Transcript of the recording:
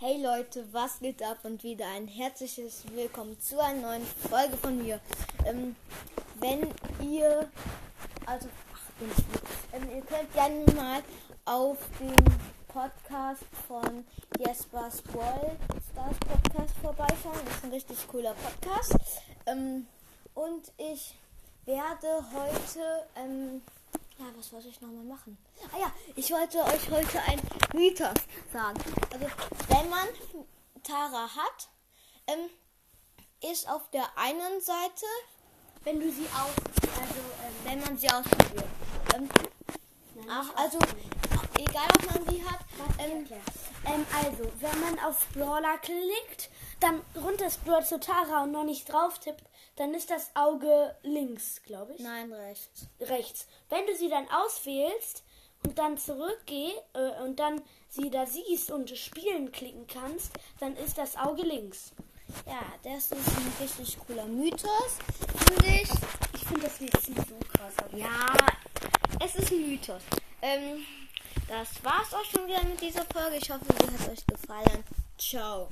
Hey Leute, was geht ab und wieder ein herzliches Willkommen zu einer neuen Folge von mir. Ähm, wenn ihr, also, ach, bin ich. Ähm, ihr könnt gerne mal auf den Podcast von Jespers Brawl Stars Podcast vorbeischauen. Das ist ein richtig cooler Podcast. Ähm, und ich werde heute, ähm, ja, was wollte ich nochmal machen? Ah ja, ich wollte euch heute ein Mythos sagen. Also, wenn man Tara hat, ähm, ist auf der einen Seite, wenn du sie aus, also ähm, wenn man sie ausprobiert. Ähm, ach, also egal ob man sie hat. Ähm, Ähm, also, wenn man auf Brawler klickt, dann runter scrollt zu Tara und noch nicht drauf tippt, dann ist das Auge links, glaube ich. nein, rechts. Rechts. Wenn du sie dann auswählst und dann zurückgeh äh, und dann sie da siehst und spielen klicken kannst, dann ist das Auge links. Ja, das ist ein richtig cooler Mythos, finde ich. Ich finde das jetzt nicht so krass. aber- Ja, es ist ein Mythos. Ähm, das war's auch schon wieder mit dieser Folge. Ich hoffe, sie hat euch gefallen. Ciao.